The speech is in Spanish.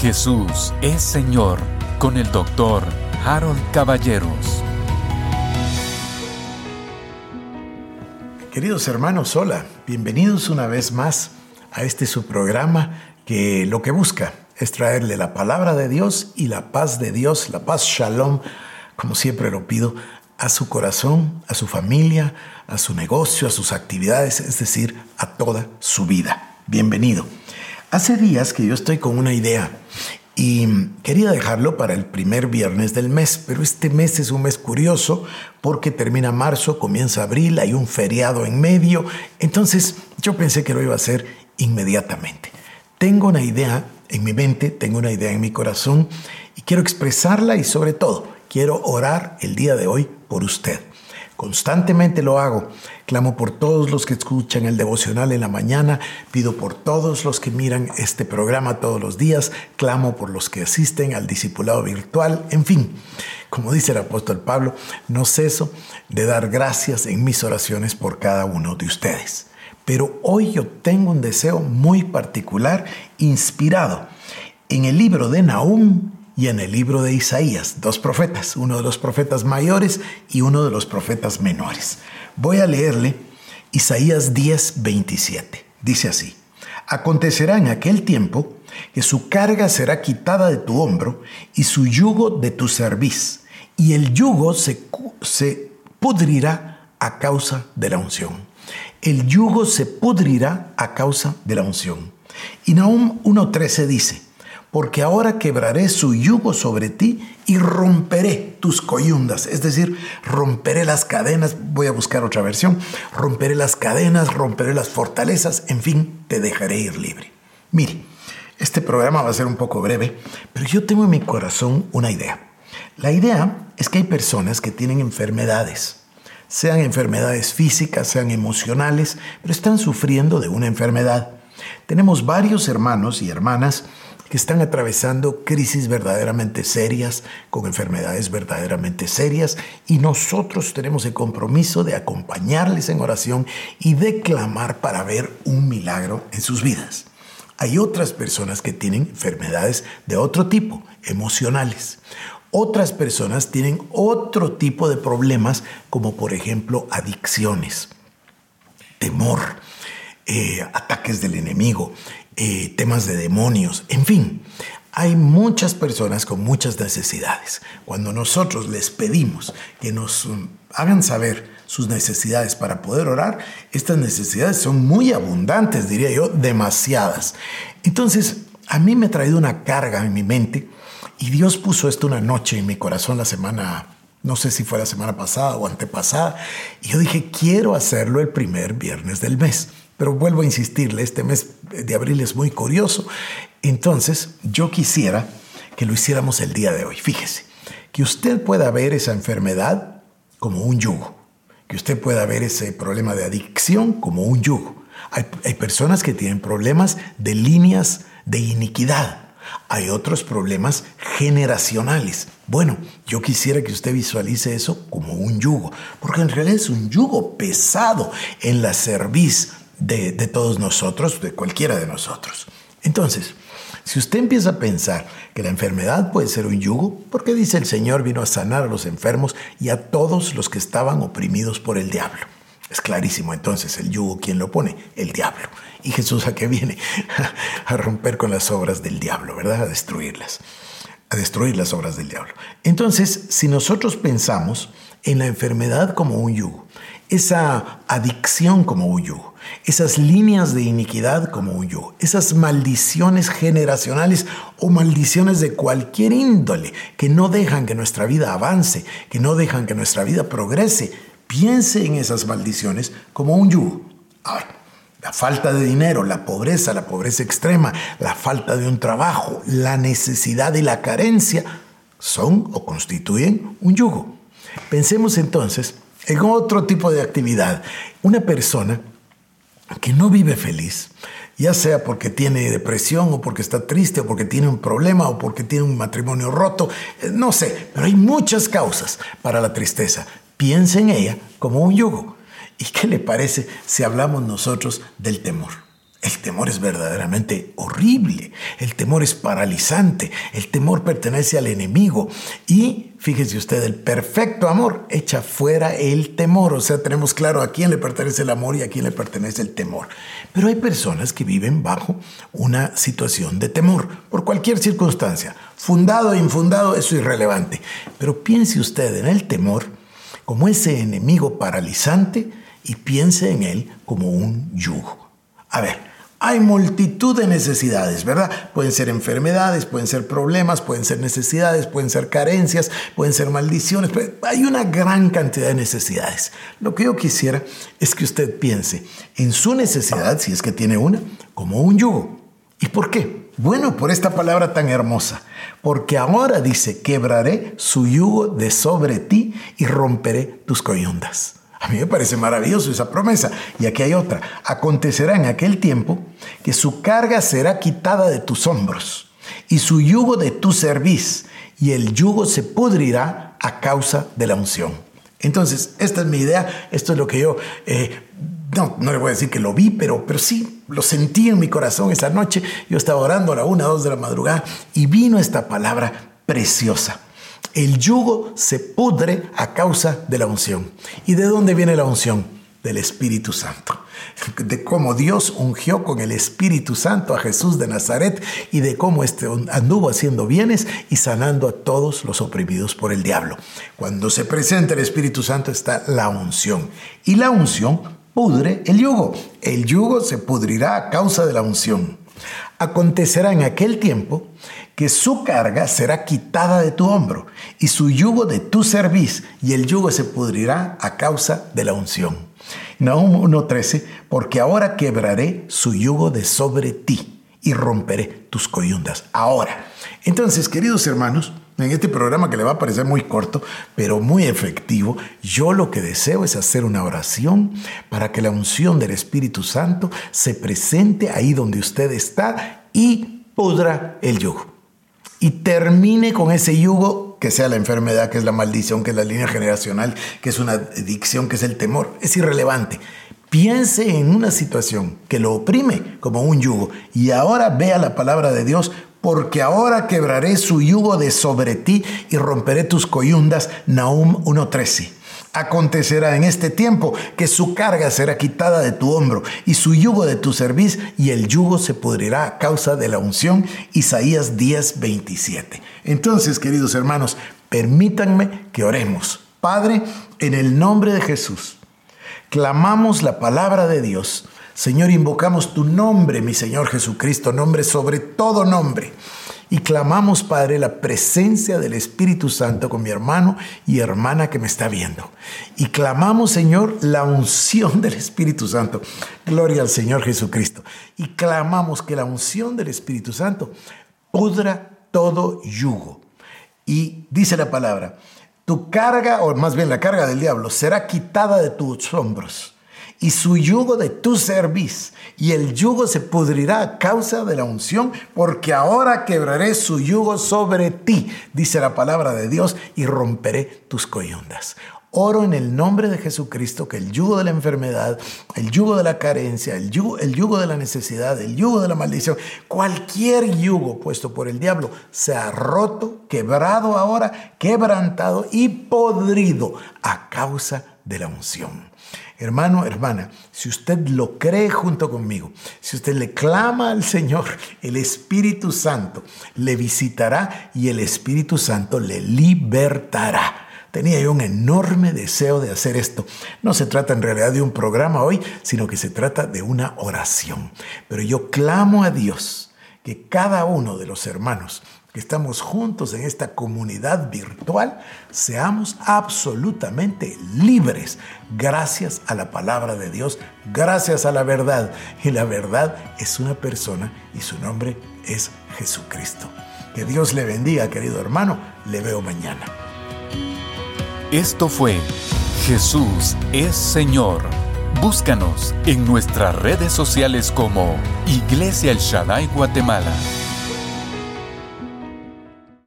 Jesús es Señor con el doctor Harold Caballeros. Queridos hermanos, hola, bienvenidos una vez más a este su programa que lo que busca es traerle la palabra de Dios y la paz de Dios, la paz shalom, como siempre lo pido, a su corazón, a su familia, a su negocio, a sus actividades, es decir, a toda su vida. Bienvenido. Hace días que yo estoy con una idea y quería dejarlo para el primer viernes del mes, pero este mes es un mes curioso porque termina marzo, comienza abril, hay un feriado en medio, entonces yo pensé que lo iba a hacer inmediatamente. Tengo una idea en mi mente, tengo una idea en mi corazón y quiero expresarla y sobre todo quiero orar el día de hoy por usted. Constantemente lo hago. Clamo por todos los que escuchan el devocional en la mañana, pido por todos los que miran este programa todos los días, clamo por los que asisten al discipulado virtual, en fin, como dice el apóstol Pablo, no ceso de dar gracias en mis oraciones por cada uno de ustedes. Pero hoy yo tengo un deseo muy particular, inspirado en el libro de Nahum y en el libro de Isaías, dos profetas, uno de los profetas mayores y uno de los profetas menores. Voy a leerle Isaías 10, 27. Dice así, acontecerá en aquel tiempo que su carga será quitada de tu hombro y su yugo de tu cerviz, y el yugo se, se pudrirá a causa de la unción. El yugo se pudrirá a causa de la unción. Y Nahum 1.13 dice, porque ahora quebraré su yugo sobre ti y romperé tus coyundas, es decir, romperé las cadenas, voy a buscar otra versión, romperé las cadenas, romperé las fortalezas, en fin, te dejaré ir libre. Mire, este programa va a ser un poco breve, pero yo tengo en mi corazón una idea. La idea es que hay personas que tienen enfermedades, sean enfermedades físicas, sean emocionales, pero están sufriendo de una enfermedad. Tenemos varios hermanos y hermanas que están atravesando crisis verdaderamente serias, con enfermedades verdaderamente serias, y nosotros tenemos el compromiso de acompañarles en oración y de clamar para ver un milagro en sus vidas. Hay otras personas que tienen enfermedades de otro tipo, emocionales. Otras personas tienen otro tipo de problemas, como por ejemplo adicciones, temor, eh, ataques del enemigo, eh, temas de demonios, en fin. Hay muchas personas con muchas necesidades. Cuando nosotros les pedimos que nos um, hagan saber sus necesidades para poder orar, estas necesidades son muy abundantes, diría yo, demasiadas. Entonces, a mí me ha traído una carga en mi mente y Dios puso esto una noche en mi corazón la semana, no sé si fue la semana pasada o antepasada, y yo dije, quiero hacerlo el primer viernes del mes. Pero vuelvo a insistirle, este mes de abril es muy curioso. Entonces, yo quisiera que lo hiciéramos el día de hoy. Fíjese, que usted pueda ver esa enfermedad como un yugo, que usted pueda ver ese problema de adicción como un yugo. Hay, hay personas que tienen problemas de líneas de iniquidad. Hay otros problemas generacionales. Bueno, yo quisiera que usted visualice eso como un yugo, porque en realidad es un yugo pesado en la cerviz de, todos nosotros, de cualquiera de nosotros. Entonces, si usted empieza a pensar que la enfermedad puede ser un yugo, porque dice el Señor vino a sanar a los enfermos y a todos los que estaban oprimidos por el diablo. Es clarísimo entonces el yugo, ¿quién lo pone? El diablo. ¿Y Jesús a qué viene? a romper con las obras del diablo, ¿verdad? A destruirlas. A destruir las obras del diablo. Entonces, si nosotros pensamos en la enfermedad como un yugo, esa adicción como un yugo, esas líneas de iniquidad como yo, esas maldiciones generacionales o maldiciones de cualquier índole que no dejan que nuestra vida avance, que no dejan que nuestra vida progrese. Piense en esas maldiciones como un yugo. la falta de dinero, la pobreza, la pobreza extrema, la falta de un trabajo, la necesidad y la carencia son o constituyen un yugo. Pensemos entonces en otro tipo de actividad. Una persona que no vive feliz, ya sea porque tiene depresión o porque está triste o porque tiene un problema o porque tiene un matrimonio roto, eh, no sé, pero hay muchas causas para la tristeza. Piense en ella como un yugo. ¿Y qué le parece si hablamos nosotros del temor? El temor es verdaderamente horrible, el temor es paralizante, el temor pertenece al enemigo y fíjese usted, el perfecto amor echa fuera el temor, o sea, tenemos claro a quién le pertenece el amor y a quién le pertenece el temor. Pero hay personas que viven bajo una situación de temor, por cualquier circunstancia, fundado o infundado, eso es irrelevante. Pero piense usted en el temor como ese enemigo paralizante y piense en él como un yugo. A ver, hay multitud de necesidades, ¿verdad? Pueden ser enfermedades, pueden ser problemas, pueden ser necesidades, pueden ser carencias, pueden ser maldiciones. Hay una gran cantidad de necesidades. Lo que yo quisiera es que usted piense en su necesidad, si es que tiene una, como un yugo. ¿Y por qué? Bueno, por esta palabra tan hermosa. Porque ahora dice, quebraré su yugo de sobre ti y romperé tus coyundas. A mí me parece maravilloso esa promesa. Y aquí hay otra. Acontecerá en aquel tiempo que su carga será quitada de tus hombros y su yugo de tu cerviz, y el yugo se pudrirá a causa de la unción. Entonces, esta es mi idea, esto es lo que yo, eh, no, no le voy a decir que lo vi, pero, pero sí, lo sentí en mi corazón esa noche. Yo estaba orando a la una, dos de la madrugada y vino esta palabra preciosa. El yugo se pudre a causa de la unción. ¿Y de dónde viene la unción? Del Espíritu Santo. De cómo Dios ungió con el Espíritu Santo a Jesús de Nazaret y de cómo este anduvo haciendo bienes y sanando a todos los oprimidos por el diablo. Cuando se presenta el Espíritu Santo está la unción. Y la unción pudre el yugo. El yugo se pudrirá a causa de la unción. Acontecerá en aquel tiempo que su carga será quitada de tu hombro y su yugo de tu cerviz, y el yugo se pudrirá a causa de la unción. Nahum 1.13, porque ahora quebraré su yugo de sobre ti y romperé tus coyundas. Ahora. Entonces, queridos hermanos, en este programa que le va a parecer muy corto, pero muy efectivo, yo lo que deseo es hacer una oración para que la unción del Espíritu Santo se presente ahí donde usted está y pudra el yugo y termine con ese yugo, que sea la enfermedad, que es la maldición, que es la línea generacional, que es una adicción, que es el temor, es irrelevante. Piense en una situación que lo oprime como un yugo y ahora vea la palabra de Dios porque ahora quebraré su yugo de sobre ti y romperé tus coyundas. Nahum 1.13. Acontecerá en este tiempo que su carga será quitada de tu hombro y su yugo de tu cerviz y el yugo se pudrirá a causa de la unción. Isaías 10:27. Entonces, queridos hermanos, permítanme que oremos. Padre, en el nombre de Jesús, clamamos la palabra de Dios. Señor, invocamos tu nombre, mi Señor Jesucristo, nombre sobre todo nombre y clamamos, Padre, la presencia del Espíritu Santo con mi hermano y hermana que me está viendo. Y clamamos, Señor, la unción del Espíritu Santo. Gloria al Señor Jesucristo. Y clamamos que la unción del Espíritu Santo pudra todo yugo. Y dice la palabra, tu carga, o más bien la carga del diablo, será quitada de tus hombros y su yugo de tu cerviz, y el yugo se pudrirá a causa de la unción, porque ahora quebraré su yugo sobre ti, dice la palabra de Dios, y romperé tus coyundas. Oro en el nombre de Jesucristo que el yugo de la enfermedad, el yugo de la carencia, el yugo, el yugo de la necesidad, el yugo de la maldición, cualquier yugo puesto por el diablo sea roto, quebrado ahora, quebrantado y podrido a causa de la unción. Hermano, hermana, si usted lo cree junto conmigo, si usted le clama al Señor, el Espíritu Santo le visitará y el Espíritu Santo le libertará. Tenía yo un enorme deseo de hacer esto. No se trata en realidad de un programa hoy, sino que se trata de una oración. Pero yo clamo a Dios que cada uno de los hermanos que estamos juntos en esta comunidad virtual, seamos absolutamente libres gracias a la palabra de Dios, gracias a la verdad. Y la verdad es una persona y su nombre es Jesucristo. Que Dios le bendiga, querido hermano. Le veo mañana. Esto fue Jesús es Señor. Búscanos en nuestras redes sociales como Iglesia El Shaddai Guatemala.